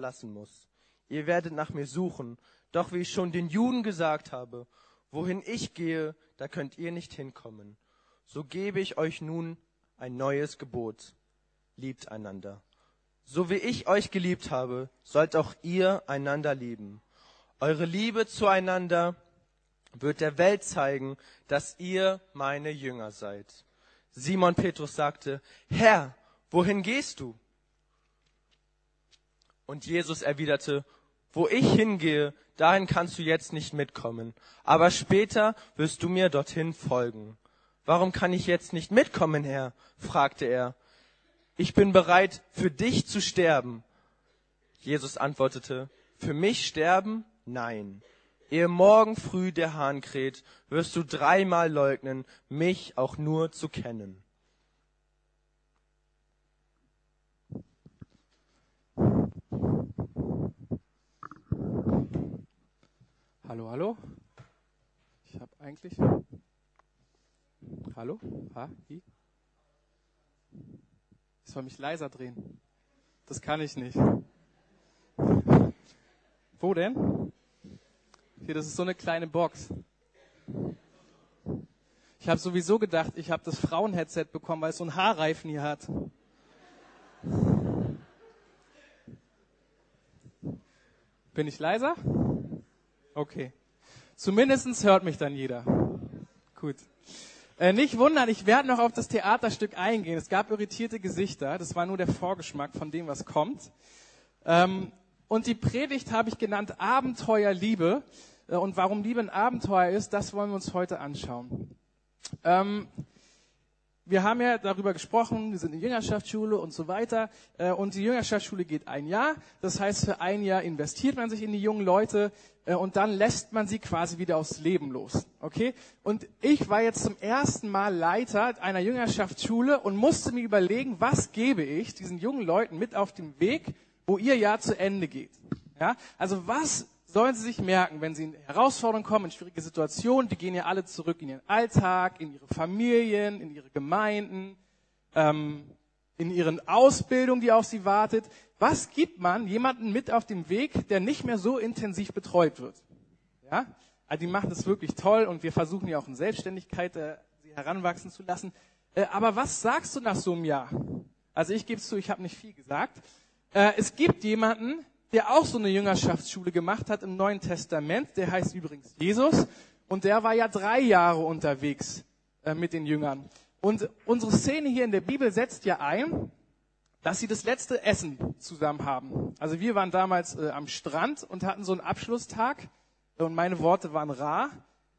verlassen muss. Ihr werdet nach mir suchen, doch wie ich schon den Juden gesagt habe, wohin ich gehe, da könnt ihr nicht hinkommen. So gebe ich euch nun ein neues Gebot. Liebt einander. So wie ich euch geliebt habe, sollt auch ihr einander lieben. Eure Liebe zueinander wird der Welt zeigen, dass ihr meine Jünger seid. Simon Petrus sagte, Herr, wohin gehst du? Und Jesus erwiderte, wo ich hingehe, dahin kannst du jetzt nicht mitkommen, aber später wirst du mir dorthin folgen. Warum kann ich jetzt nicht mitkommen, Herr? fragte er. Ich bin bereit, für dich zu sterben. Jesus antwortete, für mich sterben? Nein. Ehe morgen früh der Hahn kräht, wirst du dreimal leugnen, mich auch nur zu kennen. Hallo, hallo. Ich habe eigentlich. Hallo? Ha? Wie? Ich soll mich leiser drehen. Das kann ich nicht. Wo denn? Hier, das ist so eine kleine Box. Ich habe sowieso gedacht, ich habe das Frauenheadset bekommen, weil es so einen Haarreifen hier hat. Bin ich leiser? Okay. Zumindestens hört mich dann jeder. Gut. Äh, nicht wundern, ich werde noch auf das Theaterstück eingehen. Es gab irritierte Gesichter. Das war nur der Vorgeschmack von dem, was kommt. Ähm, und die Predigt habe ich genannt Abenteuer Liebe. Äh, und warum Liebe ein Abenteuer ist, das wollen wir uns heute anschauen. Ähm, wir haben ja darüber gesprochen, wir sind eine Jüngerschaftsschule und so weiter. Äh, und die Jüngerschaftsschule geht ein Jahr. Das heißt, für ein Jahr investiert man sich in die jungen Leute äh, und dann lässt man sie quasi wieder aufs Leben los. Okay? Und ich war jetzt zum ersten Mal Leiter einer Jüngerschaftsschule und musste mir überlegen, was gebe ich diesen jungen Leuten mit auf dem Weg, wo ihr Jahr zu Ende geht. Ja? Also was sollen sie sich merken, wenn sie in Herausforderungen kommen, in schwierige Situationen, die gehen ja alle zurück in ihren Alltag, in ihre Familien, in ihre Gemeinden, ähm, in ihren Ausbildungen, die auf sie wartet. Was gibt man jemanden mit auf dem Weg, der nicht mehr so intensiv betreut wird? Ja, also die machen das wirklich toll und wir versuchen ja auch in Selbstständigkeit äh, sie heranwachsen zu lassen. Äh, aber was sagst du nach so einem Jahr? Also ich gebe zu, ich habe nicht viel gesagt. Äh, es gibt jemanden, der auch so eine Jüngerschaftsschule gemacht hat im Neuen Testament. Der heißt übrigens Jesus. Und der war ja drei Jahre unterwegs äh, mit den Jüngern. Und unsere Szene hier in der Bibel setzt ja ein, dass sie das letzte Essen zusammen haben. Also wir waren damals äh, am Strand und hatten so einen Abschlusstag. Und meine Worte waren rar.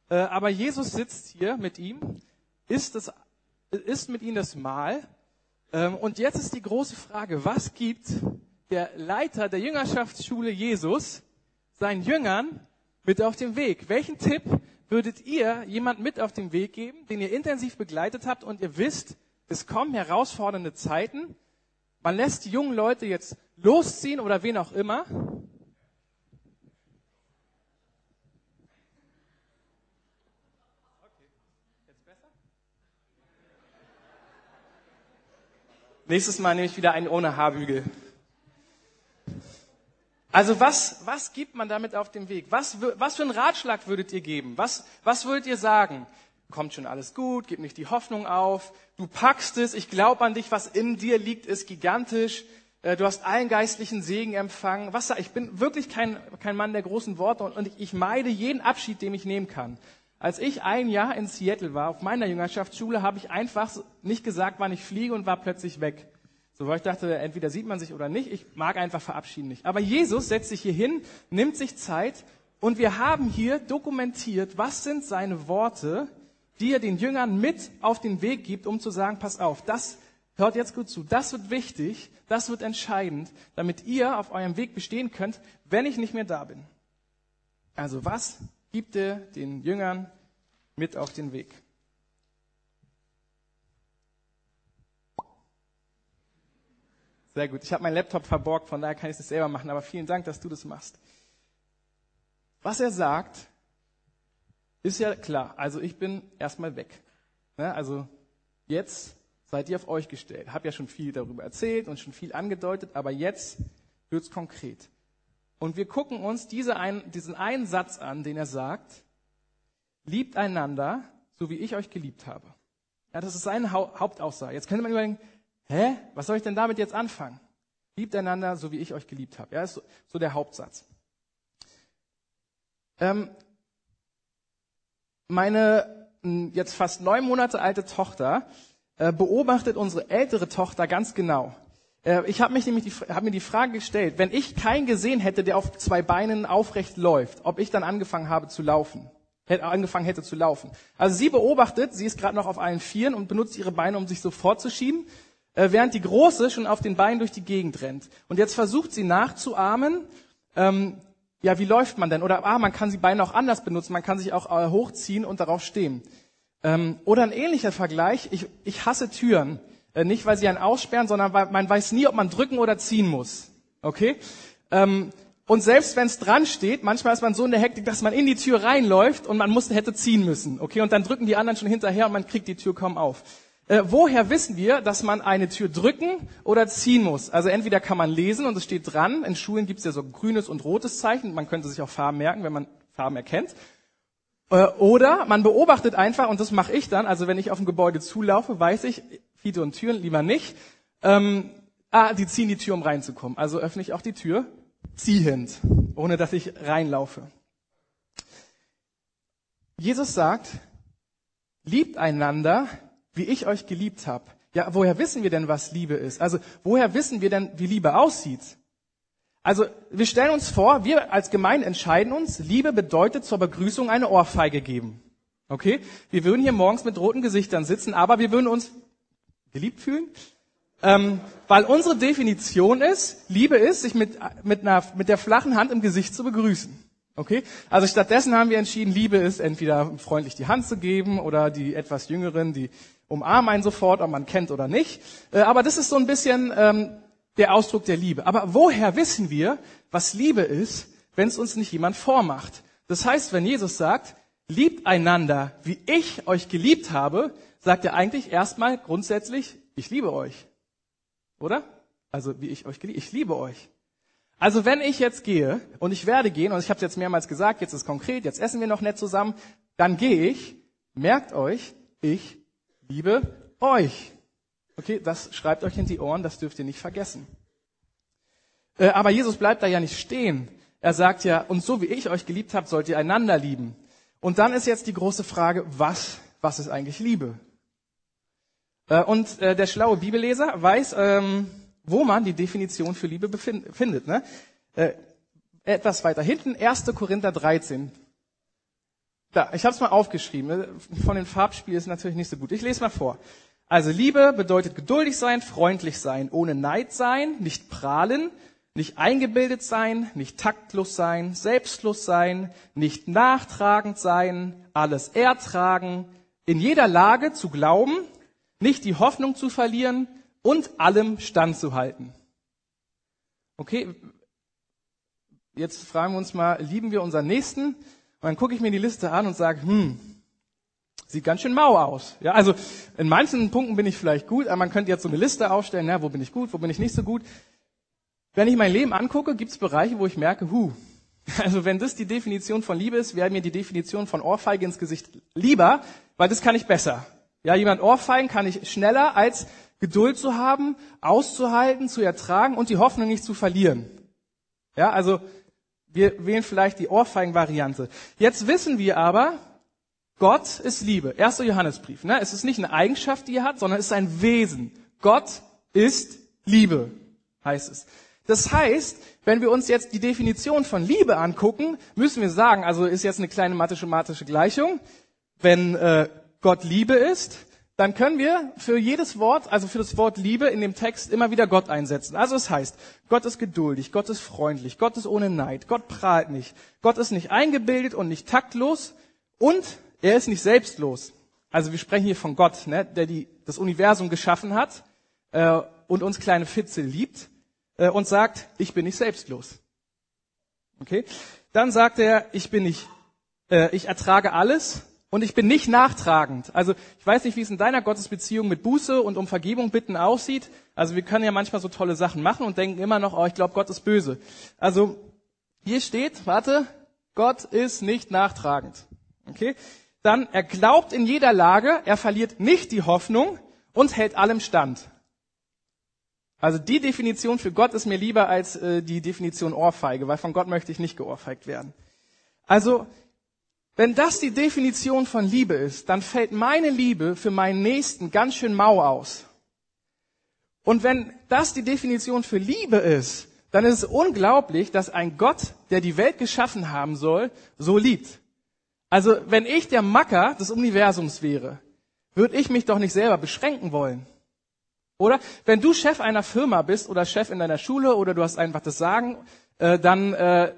Äh, aber Jesus sitzt hier mit ihm, isst, das, isst mit ihnen das Mahl. Ähm, und jetzt ist die große Frage, was gibt der Leiter der Jüngerschaftsschule Jesus seinen Jüngern mit auf den Weg? Welchen Tipp würdet ihr jemand mit auf den Weg geben, den ihr intensiv begleitet habt und ihr wisst, es kommen herausfordernde Zeiten, man lässt die jungen Leute jetzt losziehen oder wen auch immer. Nächstes Mal nehme ich wieder einen ohne Haarbügel. Also was, was gibt man damit auf dem Weg? Was, was für einen Ratschlag würdet ihr geben? Was, was würdet ihr sagen? Kommt schon alles gut, gib nicht die Hoffnung auf, du packst es, ich glaube an dich, was in dir liegt, ist gigantisch, äh, du hast allen geistlichen Segen empfangen. Was, ich bin wirklich kein, kein Mann der großen Worte und, und ich meide jeden Abschied, den ich nehmen kann. Als ich ein Jahr in Seattle war, auf meiner Jüngerschaftsschule, habe ich einfach nicht gesagt, wann ich fliege und war plötzlich weg. So, weil ich dachte, entweder sieht man sich oder nicht. Ich mag einfach verabschieden nicht. Aber Jesus setzt sich hier hin, nimmt sich Zeit und wir haben hier dokumentiert, was sind seine Worte, die er den Jüngern mit auf den Weg gibt, um zu sagen, pass auf, das hört jetzt gut zu, das wird wichtig, das wird entscheidend, damit ihr auf eurem Weg bestehen könnt, wenn ich nicht mehr da bin. Also was gibt er den Jüngern mit auf den Weg? Sehr gut. Ich habe meinen Laptop verborgt, von daher kann ich das selber machen, aber vielen Dank, dass du das machst. Was er sagt, ist ja klar. Also ich bin erstmal weg. Also jetzt seid ihr auf euch gestellt. Hab ja schon viel darüber erzählt und schon viel angedeutet, aber jetzt wird's konkret. Und wir gucken uns diese ein, diesen einen Satz an, den er sagt, liebt einander, so wie ich euch geliebt habe. Ja, das ist seine Hauptaussage. Jetzt könnte man überlegen, hä, was soll ich denn damit jetzt anfangen? Liebt einander, so wie ich euch geliebt habe. Ja, ist so, so der Hauptsatz. Ähm, meine jetzt fast neun Monate alte Tochter äh, beobachtet unsere ältere Tochter ganz genau. Äh, ich habe mich nämlich die, hab mir die Frage gestellt, wenn ich keinen gesehen hätte, der auf zwei Beinen aufrecht läuft, ob ich dann angefangen habe zu laufen, hätte, angefangen hätte zu laufen. Also sie beobachtet, sie ist gerade noch auf allen Vieren und benutzt ihre Beine, um sich so vorzuschieben, während die Große schon auf den Beinen durch die Gegend rennt. Und jetzt versucht sie nachzuahmen, ähm, ja, wie läuft man denn? Oder, ah, man kann die Beine auch anders benutzen, man kann sich auch äh, hochziehen und darauf stehen. Ähm, oder ein ähnlicher Vergleich, ich, ich hasse Türen. Äh, nicht, weil sie einen aussperren, sondern weil man weiß nie, ob man drücken oder ziehen muss. Okay? Ähm, und selbst wenn es dran steht, manchmal ist man so in der Hektik, dass man in die Tür reinläuft und man muss, hätte ziehen müssen. Okay? Und dann drücken die anderen schon hinterher und man kriegt die Tür kaum auf. Äh, woher wissen wir, dass man eine Tür drücken oder ziehen muss? Also entweder kann man lesen und es steht dran. In Schulen gibt es ja so grünes und rotes Zeichen. Man könnte sich auch Farben merken, wenn man Farben erkennt. Äh, oder man beobachtet einfach, und das mache ich dann, also wenn ich auf ein Gebäude zulaufe, weiß ich, Fiete und Türen lieber nicht, ähm, ah, die ziehen die Tür, um reinzukommen. Also öffne ich auch die Tür ziehend, ohne dass ich reinlaufe. Jesus sagt, liebt einander, wie ich euch geliebt habe. Ja, woher wissen wir denn, was Liebe ist? Also, woher wissen wir denn, wie Liebe aussieht? Also, wir stellen uns vor, wir als Gemeinde entscheiden uns, Liebe bedeutet zur Begrüßung eine Ohrfeige geben. Okay? Wir würden hier morgens mit roten Gesichtern sitzen, aber wir würden uns geliebt fühlen, ähm, weil unsere Definition ist, Liebe ist, sich mit, mit, einer, mit der flachen Hand im Gesicht zu begrüßen. Okay? Also stattdessen haben wir entschieden, Liebe ist entweder freundlich die Hand zu geben oder die etwas Jüngeren, die umarmen einen sofort, ob man kennt oder nicht. Äh, aber das ist so ein bisschen ähm, der Ausdruck der Liebe. Aber woher wissen wir, was Liebe ist, wenn es uns nicht jemand vormacht? Das heißt, wenn Jesus sagt, liebt einander, wie ich euch geliebt habe, sagt er eigentlich erstmal grundsätzlich, ich liebe euch. Oder? Also wie ich euch geliebt, ich liebe euch. Also wenn ich jetzt gehe und ich werde gehen, und ich habe es jetzt mehrmals gesagt, jetzt ist konkret, jetzt essen wir noch nett zusammen, dann gehe ich, merkt euch, ich liebe euch. Okay, das schreibt euch in die Ohren, das dürft ihr nicht vergessen. Äh, aber Jesus bleibt da ja nicht stehen. Er sagt ja, und so wie ich euch geliebt habe, sollt ihr einander lieben. Und dann ist jetzt die große Frage, was, was ist eigentlich Liebe? Äh, und äh, der schlaue Bibelleser weiß, ähm, wo man die Definition für Liebe findet. Ne? Etwas weiter hinten, 1. Korinther 13. Da, ich habe es mal aufgeschrieben. Von den Farbspielen ist natürlich nicht so gut. Ich lese mal vor. Also Liebe bedeutet geduldig sein, freundlich sein, ohne Neid sein, nicht prahlen, nicht eingebildet sein, nicht taktlos sein, selbstlos sein, nicht nachtragend sein, alles ertragen, in jeder Lage zu glauben, nicht die Hoffnung zu verlieren und allem standzuhalten. Okay, jetzt fragen wir uns mal, lieben wir unseren Nächsten? Und dann gucke ich mir die Liste an und sage, hm, sieht ganz schön mau aus. Ja, also in manchen Punkten bin ich vielleicht gut, aber man könnte jetzt so eine Liste aufstellen, ja, wo bin ich gut, wo bin ich nicht so gut. Wenn ich mein Leben angucke, gibt es Bereiche, wo ich merke, hu, also wenn das die Definition von Liebe ist, wäre mir die Definition von Ohrfeige ins Gesicht lieber, weil das kann ich besser. Ja, jemand Ohrfeigen kann ich schneller als Geduld zu haben, auszuhalten, zu ertragen und die Hoffnung nicht zu verlieren. Ja, also wir wählen vielleicht die Ohrfeigen-Variante. Jetzt wissen wir aber, Gott ist Liebe. Erster Johannesbrief. Ne? Es ist nicht eine Eigenschaft, die er hat, sondern es ist ein Wesen. Gott ist Liebe, heißt es. Das heißt, wenn wir uns jetzt die Definition von Liebe angucken, müssen wir sagen, also ist jetzt eine kleine mathematische Gleichung, wenn äh, Gott Liebe ist, dann können wir für jedes Wort, also für das Wort Liebe in dem Text immer wieder Gott einsetzen. Also es heißt, Gott ist geduldig, Gott ist freundlich, Gott ist ohne Neid, Gott prahlt nicht, Gott ist nicht eingebildet und nicht taktlos und er ist nicht selbstlos. Also wir sprechen hier von Gott, ne, der die, das Universum geschaffen hat äh, und uns kleine Fitzel liebt äh, und sagt, ich bin nicht selbstlos. Okay? Dann sagt er, ich bin nicht, äh, ich ertrage alles Und ich bin nicht nachtragend. Also ich weiß nicht, wie es in deiner Gottesbeziehung mit Buße und um Vergebung bitten aussieht. Also wir können ja manchmal so tolle Sachen machen und denken immer noch, oh, ich glaube, Gott ist böse. Also hier steht, warte, Gott ist nicht nachtragend. Okay? Dann, er glaubt in jeder Lage, er verliert nicht die Hoffnung und hält allem stand. Also die Definition für Gott ist mir lieber als äh, die Definition Ohrfeige, weil von Gott möchte ich nicht geohrfeigt werden. Also wenn das die Definition von Liebe ist, dann fällt meine Liebe für meinen Nächsten ganz schön mau aus. Und wenn das die Definition für Liebe ist, dann ist es unglaublich, dass ein Gott, der die Welt geschaffen haben soll, so liebt. Also wenn ich der Macker des Universums wäre, würde ich mich doch nicht selber beschränken wollen. Oder wenn du Chef einer Firma bist oder Chef in deiner Schule oder du hast einfach das Sagen, äh, dann äh,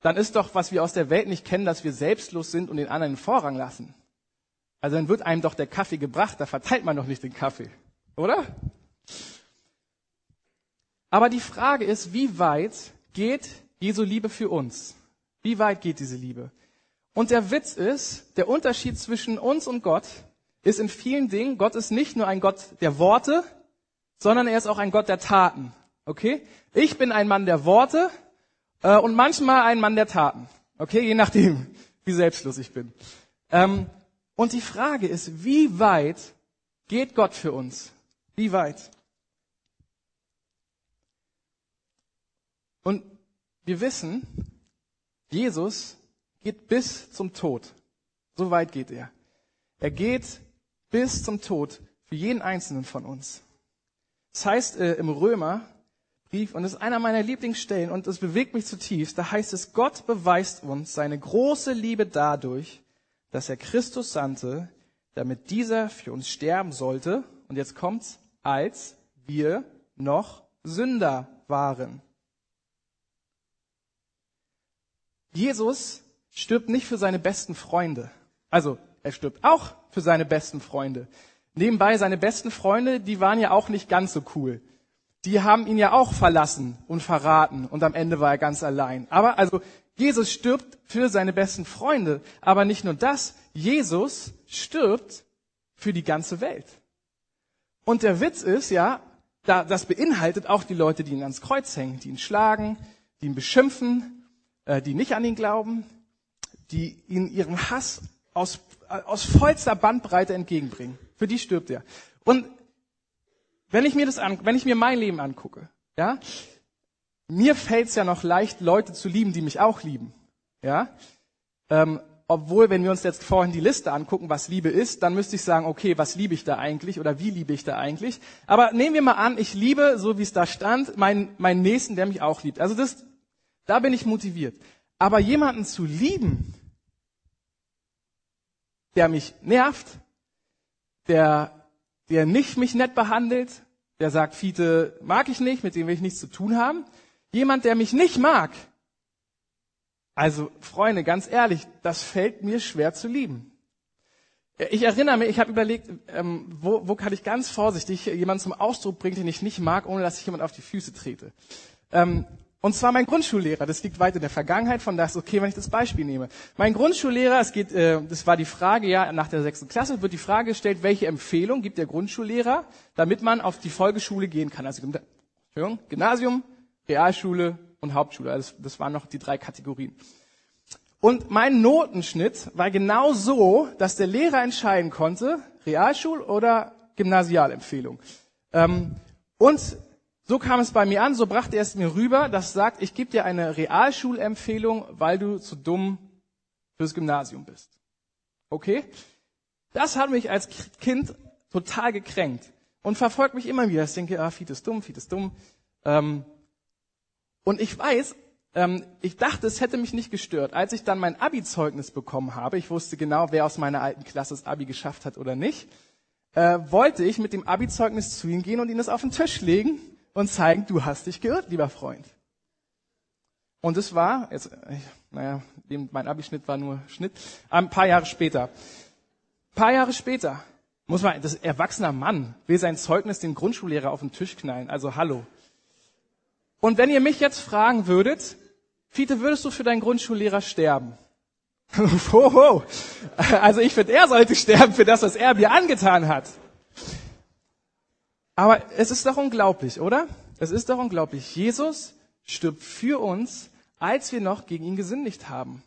dann ist doch, was wir aus der Welt nicht kennen, dass wir selbstlos sind und den anderen den Vorrang lassen. Also dann wird einem doch der Kaffee gebracht, da verteilt man doch nicht den Kaffee, oder? Aber die Frage ist, wie weit geht Jesu Liebe für uns? Wie weit geht diese Liebe? Und der Witz ist, der Unterschied zwischen uns und Gott ist in vielen Dingen, Gott ist nicht nur ein Gott der Worte, sondern er ist auch ein Gott der Taten. Okay? Ich bin ein Mann der Worte, äh, und manchmal ein Mann der Taten. Okay, je nachdem, wie selbstlos ich bin. Ähm, und die Frage ist, wie weit geht Gott für uns? Wie weit? Und wir wissen, Jesus geht bis zum Tod. So weit geht er. Er geht bis zum Tod für jeden einzelnen von uns. Das heißt äh, im Römer Brief und das ist einer meiner Lieblingsstellen und es bewegt mich zutiefst. Da heißt es, Gott beweist uns seine große Liebe dadurch, dass er Christus sandte, damit dieser für uns sterben sollte. Und jetzt kommt's, als wir noch Sünder waren. Jesus stirbt nicht für seine besten Freunde. Also, er stirbt auch für seine besten Freunde. Nebenbei, seine besten Freunde, die waren ja auch nicht ganz so cool die haben ihn ja auch verlassen und verraten und am Ende war er ganz allein. Aber also Jesus stirbt für seine besten Freunde. Aber nicht nur das, Jesus stirbt für die ganze Welt. Und der Witz ist ja, da, das beinhaltet auch die Leute, die ihn ans Kreuz hängen, die ihn schlagen, die ihn beschimpfen, äh, die nicht an ihn glauben, die ihn ihren Hass aus, aus vollster Bandbreite entgegenbringen. Für die stirbt er. Und wenn ich mir das an, wenn ich mir mein Leben angucke, ja, mir fällt es ja noch leicht, Leute zu lieben, die mich auch lieben, ja. Ähm, obwohl, wenn wir uns jetzt vorhin die Liste angucken, was Liebe ist, dann müsste ich sagen, okay, was liebe ich da eigentlich oder wie liebe ich da eigentlich? Aber nehmen wir mal an, ich liebe, so wie es da stand, meinen, meinen Nächsten, der mich auch liebt. Also das, da bin ich motiviert. Aber jemanden zu lieben, der mich nervt, der der nicht mich nett behandelt, der sagt, Fiete mag ich nicht, mit dem will ich nichts zu tun haben. Jemand, der mich nicht mag. Also, Freunde, ganz ehrlich, das fällt mir schwer zu lieben. Ich erinnere mich, ich habe überlegt, ähm, wo, wo kann ich ganz vorsichtig jemanden zum Ausdruck bringen, den ich nicht mag, ohne dass ich jemand auf die Füße trete. Ähm, und zwar mein Grundschullehrer. Das liegt weit in der Vergangenheit, von daher ist okay, wenn ich das Beispiel nehme. Mein Grundschullehrer, es geht, äh, das war die Frage, ja, nach der sechsten Klasse wird die Frage gestellt, welche Empfehlung gibt der Grundschullehrer, damit man auf die Folgeschule gehen kann. Also Gymnasium, Realschule und Hauptschule. Also das waren noch die drei Kategorien. Und mein Notenschnitt war genau so, dass der Lehrer entscheiden konnte, Realschul- oder Gymnasialempfehlung. Ähm, und so kam es bei mir an, so brachte er es mir rüber, das sagt, ich gebe dir eine Realschulempfehlung, weil du zu dumm fürs Gymnasium bist. Okay? Das hat mich als Kind total gekränkt und verfolgt mich immer wieder. Ich denke, ah, Fiet ist dumm, Fiet ist dumm. Ähm, und ich weiß, ähm, ich dachte, es hätte mich nicht gestört. Als ich dann mein Abi-Zeugnis bekommen habe, ich wusste genau, wer aus meiner alten Klasse das Abi geschafft hat oder nicht, äh, wollte ich mit dem Abi-Zeugnis zu ihm gehen und ihn das auf den Tisch legen und zeigen, du hast dich geirrt, lieber Freund. Und es war, jetzt, naja, mein Abischnitt war nur Schnitt, ein paar Jahre später. Ein paar Jahre später muss man, das erwachsener Mann will sein Zeugnis den Grundschullehrer auf den Tisch knallen. Also hallo. Und wenn ihr mich jetzt fragen würdet, Fiete, würdest du für deinen Grundschullehrer sterben? Hoho. Also ich finde, er sollte sterben für das, was er mir angetan hat. Aber es ist doch unglaublich, oder? Es ist doch unglaublich. Jesus stirbt für uns, als wir noch gegen ihn gesündigt haben.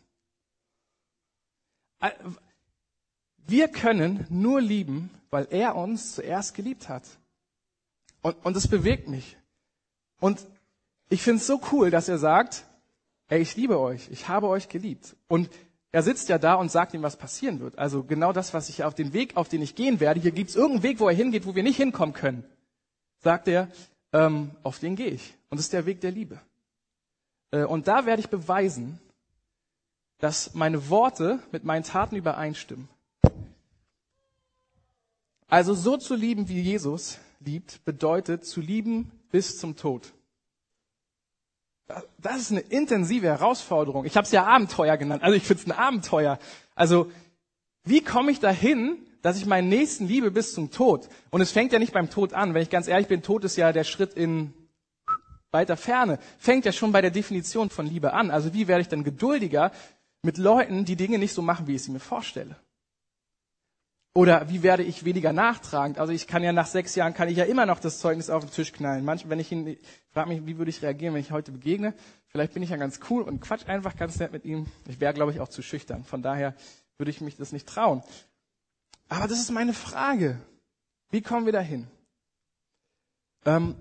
Wir können nur lieben, weil er uns zuerst geliebt hat. Und, und das bewegt mich. Und ich finde es so cool, dass er sagt, ey, ich liebe euch, ich habe euch geliebt. Und er sitzt ja da und sagt ihm, was passieren wird. Also genau das, was ich auf den Weg, auf den ich gehen werde. Hier gibt es irgendeinen Weg, wo er hingeht, wo wir nicht hinkommen können. Sagt er, ähm, auf den gehe ich. Und das ist der Weg der Liebe. Äh, und da werde ich beweisen, dass meine Worte mit meinen Taten übereinstimmen. Also so zu lieben, wie Jesus liebt, bedeutet zu lieben bis zum Tod. Das ist eine intensive Herausforderung. Ich habe es ja Abenteuer genannt. Also ich finde es ein Abenteuer. Also wie komme ich dahin, dass ich meinen Nächsten liebe bis zum Tod? Und es fängt ja nicht beim Tod an. Wenn ich ganz ehrlich bin, Tod ist ja der Schritt in weiter Ferne. Fängt ja schon bei der Definition von Liebe an. Also wie werde ich dann geduldiger mit Leuten, die Dinge nicht so machen, wie ich sie mir vorstelle? Oder wie werde ich weniger nachtragend? Also ich kann ja nach sechs Jahren kann ich ja immer noch das Zeugnis auf den Tisch knallen. Manchmal, wenn ich ihn, frage mich, wie würde ich reagieren, wenn ich heute begegne? Vielleicht bin ich ja ganz cool und quatsch einfach ganz nett mit ihm. Ich wäre, glaube ich, auch zu schüchtern. Von daher würde ich mich das nicht trauen. Aber das ist meine Frage. Wie kommen wir dahin? Ähm,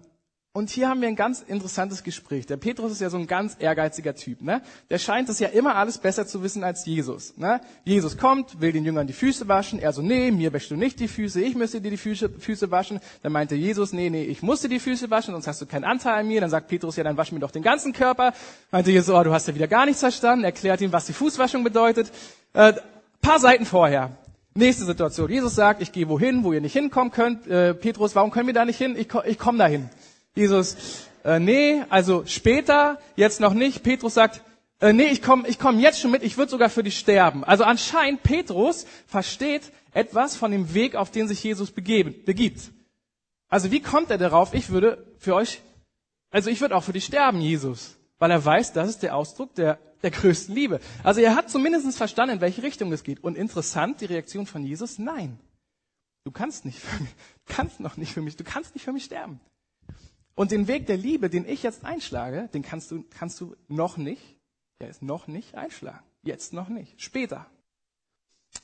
und hier haben wir ein ganz interessantes Gespräch. Der Petrus ist ja so ein ganz ehrgeiziger Typ. Ne? Der scheint es ja immer alles besser zu wissen als Jesus. Ne? Jesus kommt, will den Jüngern die Füße waschen. Er so, nee, mir wäschst du nicht die Füße, ich müsste dir die Füße, Füße waschen. Dann meinte Jesus, nee, nee, ich musste die Füße waschen, sonst hast du keinen Anteil an mir. Dann sagt Petrus, ja, dann wasch mir doch den ganzen Körper. Meinte Jesus, oh, du hast ja wieder gar nichts verstanden. Erklärt ihm, was die Fußwaschung bedeutet. Äh, paar Seiten vorher. Nächste Situation. Jesus sagt, ich gehe wohin, wo ihr nicht hinkommen könnt. Äh, Petrus, warum können wir da nicht hin? Ich, ich komme dahin. Jesus, äh, nee, also später, jetzt noch nicht. Petrus sagt, äh, nee, ich komme ich komm jetzt schon mit, ich würde sogar für dich sterben. Also anscheinend Petrus versteht etwas von dem Weg, auf den sich Jesus begeben, begibt. Also wie kommt er darauf, ich würde für euch, also ich würde auch für dich sterben, Jesus. Weil er weiß, das ist der Ausdruck der, der größten Liebe. Also er hat zumindest verstanden, in welche Richtung es geht. Und interessant, die Reaktion von Jesus, nein. Du kannst nicht für mich, kannst noch nicht für mich, du kannst nicht für mich sterben. Und den Weg der Liebe, den ich jetzt einschlage, den kannst du, kannst du noch nicht, der ist noch nicht einschlagen. Jetzt noch nicht. Später.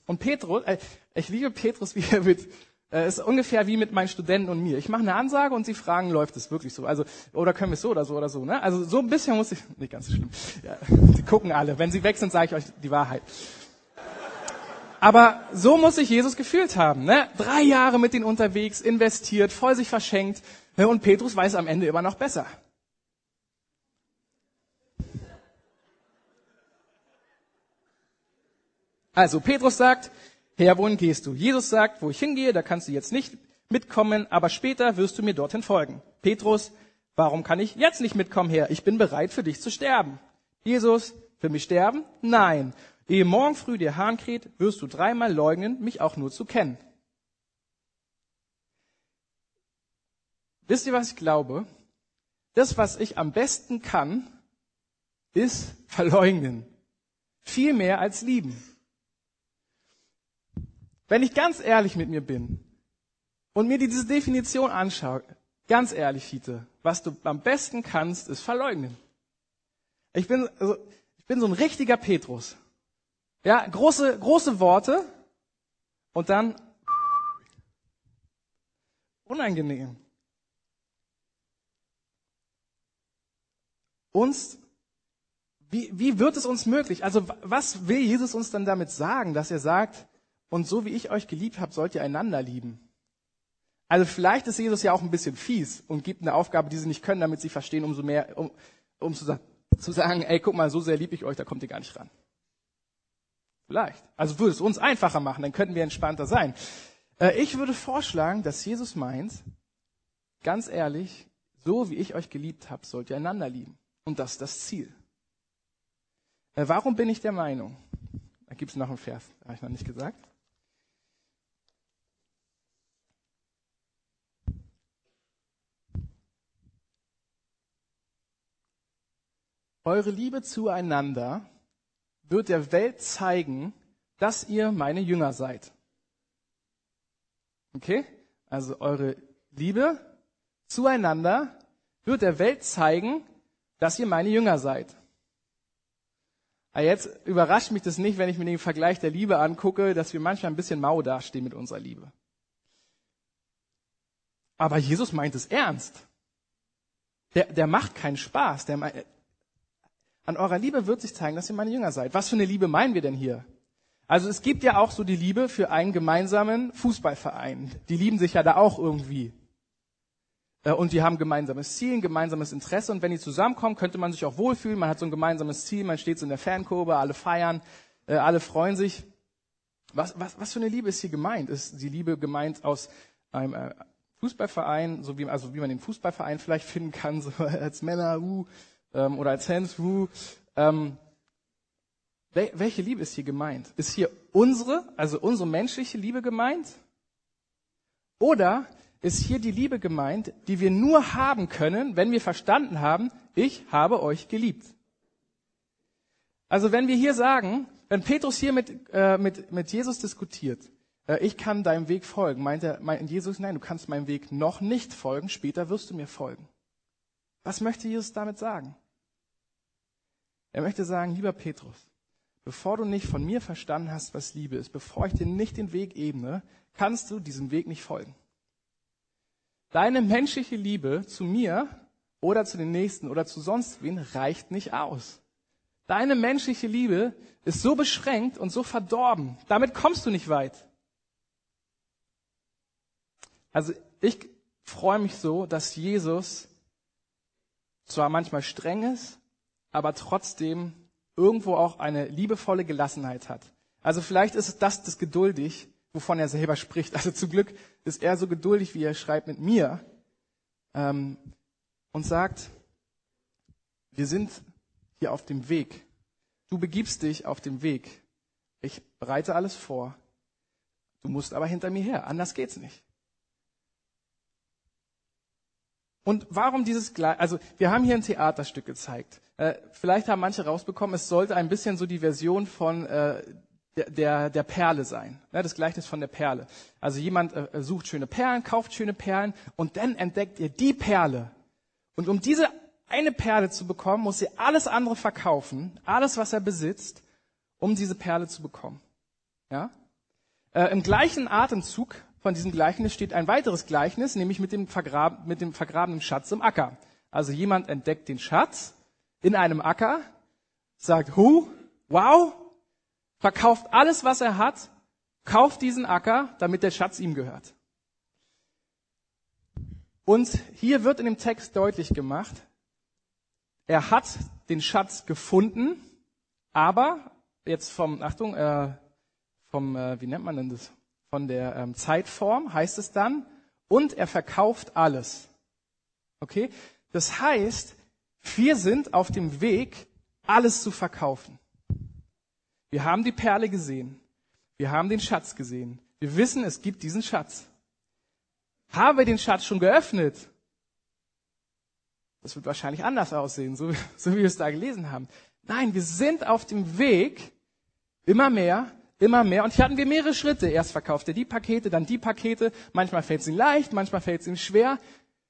Und Petrus, äh, ich liebe Petrus, wie er mit, äh, ist ungefähr wie mit meinen Studenten und mir. Ich mache eine Ansage und sie fragen, läuft es wirklich so? Also, oder können wir es so oder so oder so, ne? Also, so ein bisschen muss ich, nicht ganz so schlimm. Ja, die gucken alle. Wenn sie weg sind, sage ich euch die Wahrheit. Aber so muss sich Jesus gefühlt haben, ne? Drei Jahre mit ihnen unterwegs, investiert, voll sich verschenkt. Und Petrus weiß am Ende immer noch besser. Also Petrus sagt, Herr, wohin gehst du? Jesus sagt, wo ich hingehe, da kannst du jetzt nicht mitkommen, aber später wirst du mir dorthin folgen. Petrus, warum kann ich jetzt nicht mitkommen, Herr? Ich bin bereit für dich zu sterben. Jesus, für mich sterben? Nein. Ehe morgen früh der Hahn kräht, wirst du dreimal leugnen, mich auch nur zu kennen. Wisst ihr, was ich glaube? Das, was ich am besten kann, ist verleugnen. Viel mehr als lieben. Wenn ich ganz ehrlich mit mir bin und mir diese Definition anschaue, ganz ehrlich, Fiete, was du am besten kannst, ist verleugnen. Ich bin, also, ich bin so ein richtiger Petrus. Ja, große, große Worte und dann unangenehm. uns, wie, wie wird es uns möglich? Also was will Jesus uns dann damit sagen, dass er sagt, und so wie ich euch geliebt habe, sollt ihr einander lieben? Also vielleicht ist Jesus ja auch ein bisschen fies und gibt eine Aufgabe, die sie nicht können, damit sie verstehen, umso mehr, um, um zu, zu sagen, ey, guck mal, so sehr lieb ich euch, da kommt ihr gar nicht ran. Vielleicht. Also würde es uns einfacher machen, dann könnten wir entspannter sein. Äh, ich würde vorschlagen, dass Jesus meint, ganz ehrlich, so wie ich euch geliebt habe, sollt ihr einander lieben. Und das ist das Ziel. Äh, warum bin ich der Meinung? Da gibt es noch einen Vers, habe ich noch nicht gesagt. Eure Liebe zueinander wird der Welt zeigen, dass ihr meine Jünger seid. Okay? Also eure Liebe zueinander wird der Welt zeigen, dass ihr meine Jünger seid. Aber jetzt überrascht mich das nicht, wenn ich mir den Vergleich der Liebe angucke, dass wir manchmal ein bisschen mau dastehen mit unserer Liebe. Aber Jesus meint es ernst. Der, der macht keinen Spaß. Der, an eurer Liebe wird sich zeigen, dass ihr meine Jünger seid. Was für eine Liebe meinen wir denn hier? Also es gibt ja auch so die Liebe für einen gemeinsamen Fußballverein. Die lieben sich ja da auch irgendwie. Äh, und die haben gemeinsames Ziel, ein gemeinsames Interesse. Und wenn die zusammenkommen, könnte man sich auch wohlfühlen. Man hat so ein gemeinsames Ziel, man steht so in der Fankurve, alle feiern, äh, alle freuen sich. Was, was, was für eine Liebe ist hier gemeint? Ist die Liebe gemeint aus einem äh, Fußballverein, so wie, also wie man den Fußballverein vielleicht finden kann, so als Männer, uh, ähm, oder als Hans, uh, ähm, welche Liebe ist hier gemeint? Ist hier unsere, also unsere menschliche Liebe gemeint? Oder ist hier die Liebe gemeint, die wir nur haben können, wenn wir verstanden haben, ich habe euch geliebt? Also wenn wir hier sagen, wenn Petrus hier mit, äh, mit, mit Jesus diskutiert, äh, ich kann deinem Weg folgen. Meint, er, meint Jesus, nein, du kannst meinem Weg noch nicht folgen, später wirst du mir folgen. Was möchte Jesus damit sagen? Er möchte sagen, lieber Petrus, bevor du nicht von mir verstanden hast, was Liebe ist, bevor ich dir nicht den Weg ebne, kannst du diesem Weg nicht folgen. Deine menschliche Liebe zu mir oder zu den Nächsten oder zu sonst wen reicht nicht aus. Deine menschliche Liebe ist so beschränkt und so verdorben. Damit kommst du nicht weit. Also ich freue mich so, dass Jesus zwar manchmal streng ist, aber trotzdem irgendwo auch eine liebevolle Gelassenheit hat. Also vielleicht ist das das geduldig, wovon er selber spricht. Also zum Glück ist er so geduldig, wie er schreibt mit mir ähm, und sagt, wir sind hier auf dem Weg. Du begibst dich auf dem Weg. Ich bereite alles vor. Du musst aber hinter mir her. Anders geht's nicht. Und warum dieses, also wir haben hier ein Theaterstück gezeigt. Äh, vielleicht haben manche rausbekommen, es sollte ein bisschen so die Version von äh, der, der, der Perle sein. Ne, das Gleichnis von der Perle. Also jemand äh, sucht schöne Perlen, kauft schöne Perlen und dann entdeckt ihr die Perle. Und um diese eine Perle zu bekommen, muss er alles andere verkaufen, alles, was er besitzt, um diese Perle zu bekommen. Ja? Äh, Im gleichen Atemzug von diesem Gleichnis steht ein weiteres Gleichnis, nämlich mit dem, Vergrab, mit dem vergrabenen Schatz im Acker. Also jemand entdeckt den Schatz in einem Acker, sagt, hu, wow, verkauft alles, was er hat, kauft diesen Acker, damit der Schatz ihm gehört. Und hier wird in dem Text deutlich gemacht, er hat den Schatz gefunden, aber jetzt vom, Achtung, äh, vom, äh, wie nennt man denn das? Von der ähm, Zeitform heißt es dann, und er verkauft alles. Okay? Das heißt, wir sind auf dem Weg, alles zu verkaufen. Wir haben die Perle gesehen. Wir haben den Schatz gesehen. Wir wissen, es gibt diesen Schatz. Haben wir den Schatz schon geöffnet? Das wird wahrscheinlich anders aussehen, so, so wie wir es da gelesen haben. Nein, wir sind auf dem Weg, immer mehr immer mehr. Und hier hatten wir mehrere Schritte. Erst verkauft er die Pakete, dann die Pakete. Manchmal fällt es ihm leicht, manchmal fällt es ihm schwer.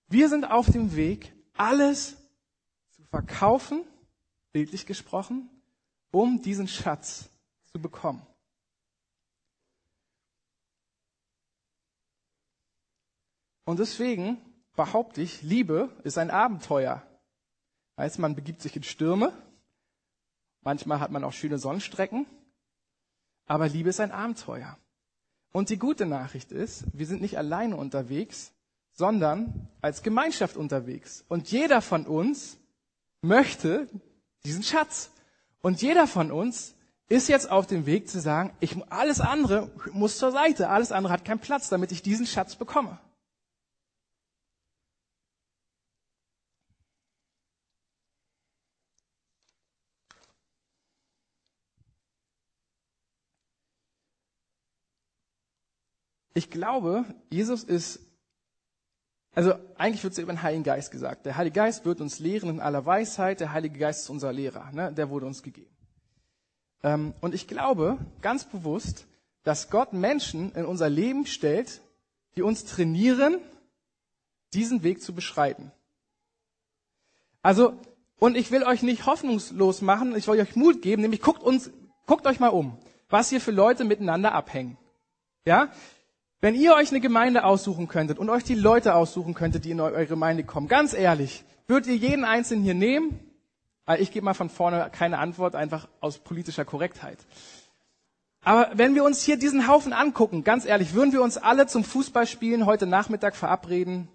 Wir sind auf dem Weg, alles zu verkaufen, bildlich gesprochen, um diesen Schatz zu bekommen. Und deswegen behaupte ich, Liebe ist ein Abenteuer. Heißt, man begibt sich in Stürme. Manchmal hat man auch schöne Sonnenstrecken. Aber Liebe ist ein Abenteuer. Und die gute Nachricht ist, wir sind nicht alleine unterwegs, sondern als Gemeinschaft unterwegs. Und jeder von uns möchte diesen Schatz. Und jeder von uns ist jetzt auf dem Weg zu sagen, ich, alles andere muss zur Seite, alles andere hat keinen Platz, damit ich diesen Schatz bekomme. Ich glaube, Jesus ist, also eigentlich wird es über den Heiligen Geist gesagt. Der Heilige Geist wird uns lehren in aller Weisheit. Der Heilige Geist ist unser Lehrer. Ne? Der wurde uns gegeben. Ähm, und ich glaube ganz bewusst, dass Gott Menschen in unser Leben stellt, die uns trainieren, diesen Weg zu beschreiten. Also, und ich will euch nicht hoffnungslos machen, ich will euch Mut geben, nämlich guckt uns, guckt euch mal um, was hier für Leute miteinander abhängen. Ja? Wenn ihr euch eine Gemeinde aussuchen könntet und euch die Leute aussuchen könntet, die in eure Gemeinde kommen, ganz ehrlich, würdet ihr jeden Einzelnen hier nehmen? Ich gebe mal von vorne keine Antwort, einfach aus politischer Korrektheit. Aber wenn wir uns hier diesen Haufen angucken, ganz ehrlich, würden wir uns alle zum Fußballspielen heute Nachmittag verabreden?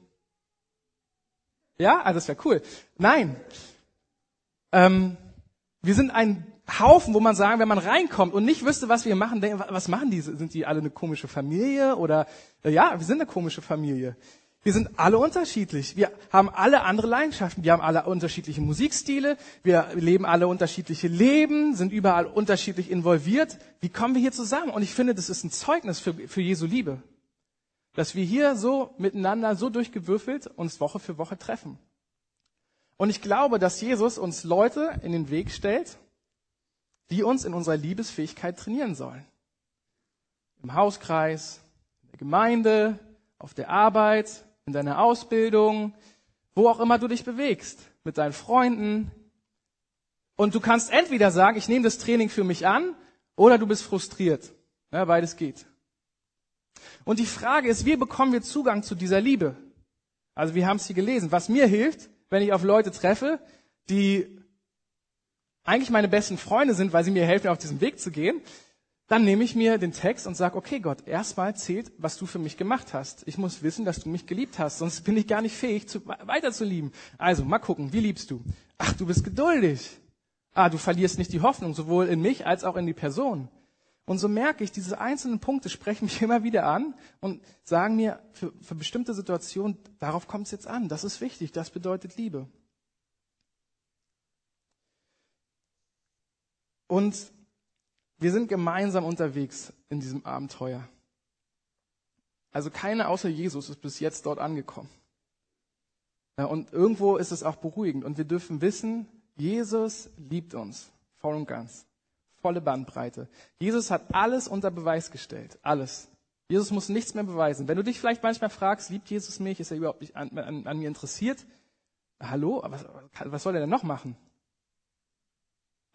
Ja, also das wäre cool. Nein. Ähm, wir sind ein Haufen, wo man sagen, wenn man reinkommt und nicht wüsste, was wir machen, denken, was machen die? Sind die alle eine komische Familie? Oder äh, ja, wir sind eine komische Familie. Wir sind alle unterschiedlich. Wir haben alle andere Leidenschaften. Wir haben alle unterschiedliche Musikstile. Wir leben alle unterschiedliche Leben, sind überall unterschiedlich involviert. Wie kommen wir hier zusammen? Und ich finde, das ist ein Zeugnis für, für Jesu Liebe. Dass wir hier so miteinander, so durchgewürfelt uns Woche für Woche treffen. Und ich glaube, dass Jesus uns Leute in den Weg stellt, die uns in unserer Liebesfähigkeit trainieren sollen. Im Hauskreis, in der Gemeinde, auf der Arbeit, in deiner Ausbildung, wo auch immer du dich bewegst, mit deinen Freunden. Und du kannst entweder sagen, ich nehme das Training für mich an, oder du bist frustriert. Ja, beides geht. Und die Frage ist, wie bekommen wir Zugang zu dieser Liebe? Also wir haben es hier gelesen. Was mir hilft, wenn ich auf Leute treffe, die eigentlich meine besten Freunde sind, weil sie mir helfen, auf diesen Weg zu gehen, dann nehme ich mir den Text und sage, okay Gott, erstmal zählt, was du für mich gemacht hast. Ich muss wissen, dass du mich geliebt hast, sonst bin ich gar nicht fähig, zu, weiter zu lieben. Also, mal gucken, wie liebst du? Ach, du bist geduldig. Ah, du verlierst nicht die Hoffnung, sowohl in mich als auch in die Person. Und so merke ich, diese einzelnen Punkte sprechen mich immer wieder an und sagen mir, für, für bestimmte Situationen, darauf kommt es jetzt an. Das ist wichtig, das bedeutet Liebe. Und wir sind gemeinsam unterwegs in diesem Abenteuer. Also keiner außer Jesus ist bis jetzt dort angekommen. Und irgendwo ist es auch beruhigend. Und wir dürfen wissen, Jesus liebt uns voll und ganz. Volle Bandbreite. Jesus hat alles unter Beweis gestellt. Alles. Jesus muss nichts mehr beweisen. Wenn du dich vielleicht manchmal fragst, liebt Jesus mich? Ist er überhaupt nicht an, an, an mir interessiert? Hallo? Was, was soll er denn noch machen?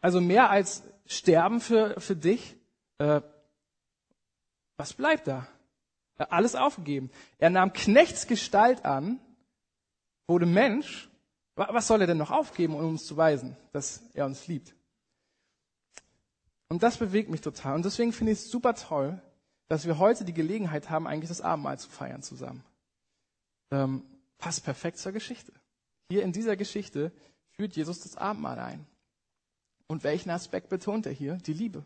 Also mehr als sterben für, für dich. Äh, was bleibt da? Hat alles aufgegeben. Er nahm Knechtsgestalt an, wurde Mensch. Was soll er denn noch aufgeben, um uns zu weisen, dass er uns liebt? Und das bewegt mich total. Und deswegen finde ich es super toll, dass wir heute die Gelegenheit haben, eigentlich das Abendmahl zu feiern zusammen. Ähm, passt perfekt zur Geschichte. Hier in dieser Geschichte führt Jesus das Abendmahl ein. Und welchen Aspekt betont er hier? Die Liebe.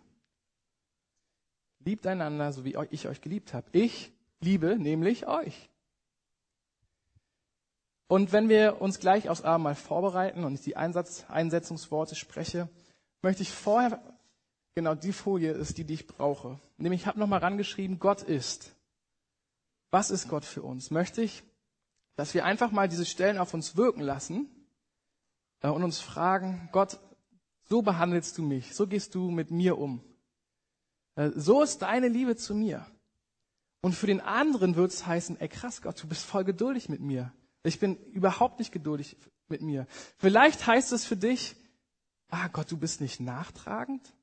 Liebt einander, so wie ich euch geliebt habe. Ich liebe nämlich euch. Und wenn wir uns gleich aufs Abendmahl vorbereiten und ich die Einsatz, Einsetzungsworte spreche, möchte ich vorher, genau die Folie ist die, die ich brauche. Nämlich, ich habe nochmal rangeschrieben, Gott ist. Was ist Gott für uns? Möchte ich, dass wir einfach mal diese Stellen auf uns wirken lassen äh, und uns fragen, Gott, so behandelst du mich, so gehst du mit mir um. Äh, so ist deine Liebe zu mir. Und für den anderen wird es heißen, ey krass Gott, du bist voll geduldig mit mir. Ich bin überhaupt nicht geduldig mit mir. Vielleicht heißt es für dich, ah Gott, du bist nicht nachtragend.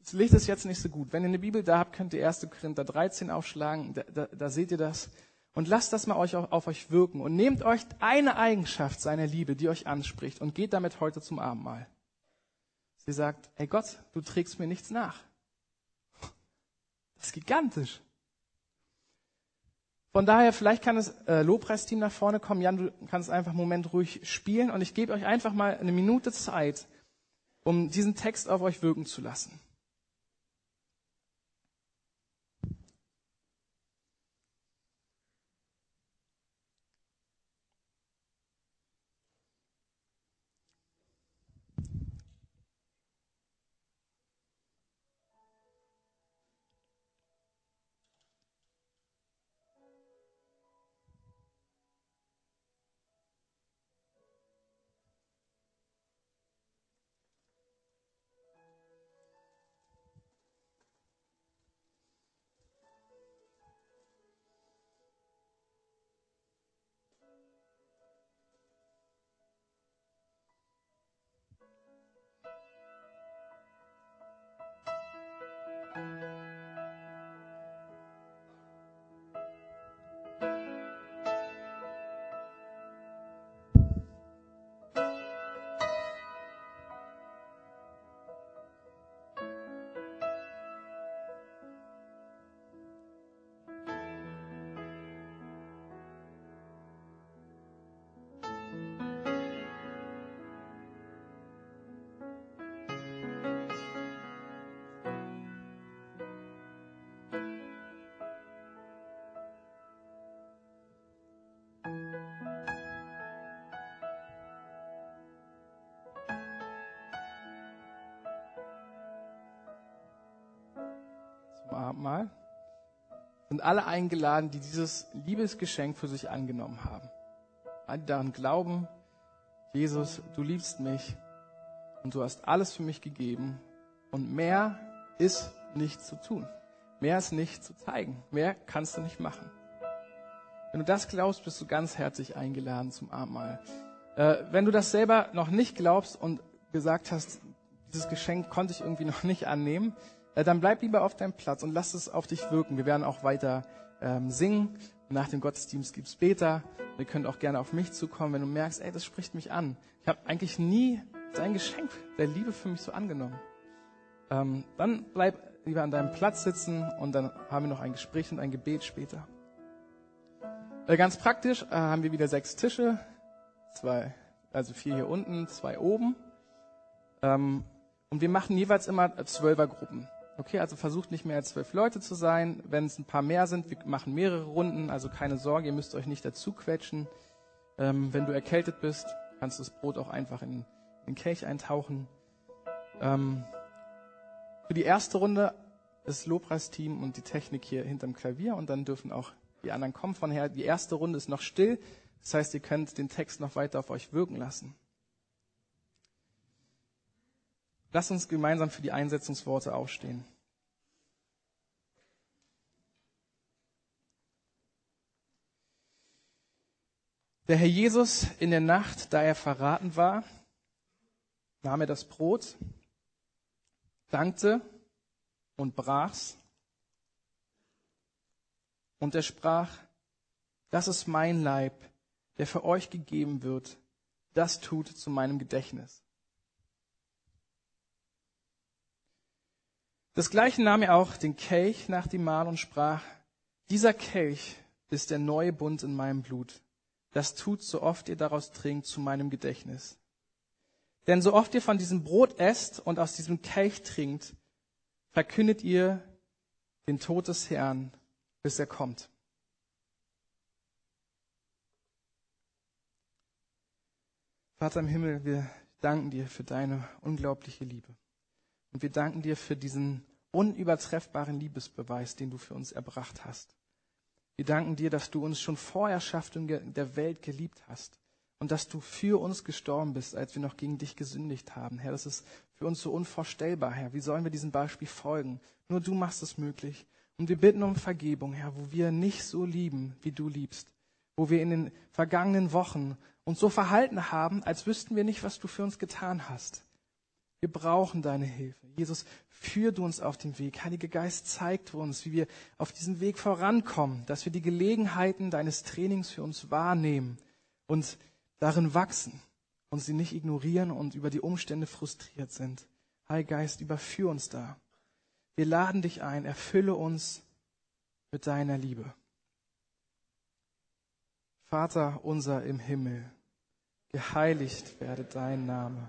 Das Licht ist jetzt nicht so gut. Wenn ihr eine Bibel da habt, könnt ihr 1. Korinther 13 aufschlagen. Da, da, da seht ihr das. Und lasst das mal euch auf euch wirken und nehmt euch eine Eigenschaft seiner Liebe, die euch anspricht und geht damit heute zum Abendmahl. Sie sagt, ey Gott, du trägst mir nichts nach. Das ist gigantisch. Von daher, vielleicht kann das äh, Lobpreisteam nach vorne kommen. Jan, du kannst einfach einen Moment ruhig spielen und ich gebe euch einfach mal eine Minute Zeit, um diesen Text auf euch wirken zu lassen. Abendmahl, sind alle eingeladen, die dieses Liebesgeschenk für sich angenommen haben. Alle, die daran glauben, Jesus, du liebst mich und du hast alles für mich gegeben und mehr ist nicht zu tun. Mehr ist nicht zu zeigen. Mehr kannst du nicht machen. Wenn du das glaubst, bist du ganz herzlich eingeladen zum Abendmahl. Äh, wenn du das selber noch nicht glaubst und gesagt hast, dieses Geschenk konnte ich irgendwie noch nicht annehmen, dann bleib lieber auf deinem Platz und lass es auf dich wirken. Wir werden auch weiter ähm, singen. Nach dem Gottesdienst gibt's Beter. Ihr könnt auch gerne auf mich zukommen, wenn du merkst, ey, das spricht mich an. Ich habe eigentlich nie sein Geschenk der Liebe für mich so angenommen. Ähm, dann bleib lieber an deinem Platz sitzen und dann haben wir noch ein Gespräch und ein Gebet später. Äh, ganz praktisch äh, haben wir wieder sechs Tische, zwei, also vier hier unten, zwei oben. Ähm, und wir machen jeweils immer Zwölfergruppen. Okay, also versucht nicht mehr als zwölf Leute zu sein. Wenn es ein paar mehr sind, wir machen mehrere Runden, also keine Sorge, ihr müsst euch nicht dazu quetschen. Ähm, wenn du erkältet bist, kannst du das Brot auch einfach in, den Kelch eintauchen. Ähm, für die erste Runde das Lobpreisteam und die Technik hier hinterm Klavier und dann dürfen auch die anderen kommen von her. Die erste Runde ist noch still. Das heißt, ihr könnt den Text noch weiter auf euch wirken lassen. Lasst uns gemeinsam für die Einsetzungsworte aufstehen. Der Herr Jesus in der Nacht, da er verraten war, nahm er das Brot, dankte und brach's. Und er sprach, das ist mein Leib, der für euch gegeben wird. Das tut zu meinem Gedächtnis. Das gleiche nahm er auch den Kelch nach dem Mahl und sprach, dieser Kelch ist der neue Bund in meinem Blut. Das tut, so oft ihr daraus trinkt, zu meinem Gedächtnis. Denn so oft ihr von diesem Brot esst und aus diesem Kelch trinkt, verkündet ihr den Tod des Herrn, bis er kommt. Vater im Himmel, wir danken dir für deine unglaubliche Liebe. Und wir danken dir für diesen unübertreffbaren Liebesbeweis, den du für uns erbracht hast. Wir danken dir, dass du uns schon vor Erschaffung der Welt geliebt hast und dass du für uns gestorben bist, als wir noch gegen dich gesündigt haben. Herr, das ist für uns so unvorstellbar, Herr. Wie sollen wir diesem Beispiel folgen? Nur du machst es möglich. Und wir bitten um Vergebung, Herr, wo wir nicht so lieben, wie du liebst. Wo wir in den vergangenen Wochen uns so verhalten haben, als wüssten wir nicht, was du für uns getan hast. Wir brauchen deine Hilfe. Jesus, führ du uns auf den Weg. Heiliger Geist, zeigt uns, wie wir auf diesem Weg vorankommen, dass wir die Gelegenheiten deines Trainings für uns wahrnehmen und darin wachsen und sie nicht ignorieren und über die Umstände frustriert sind. Heiliger Geist, überführ uns da. Wir laden dich ein, erfülle uns mit deiner Liebe. Vater unser im Himmel, geheiligt werde dein Name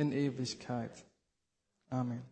in Ewigkeit. Amen.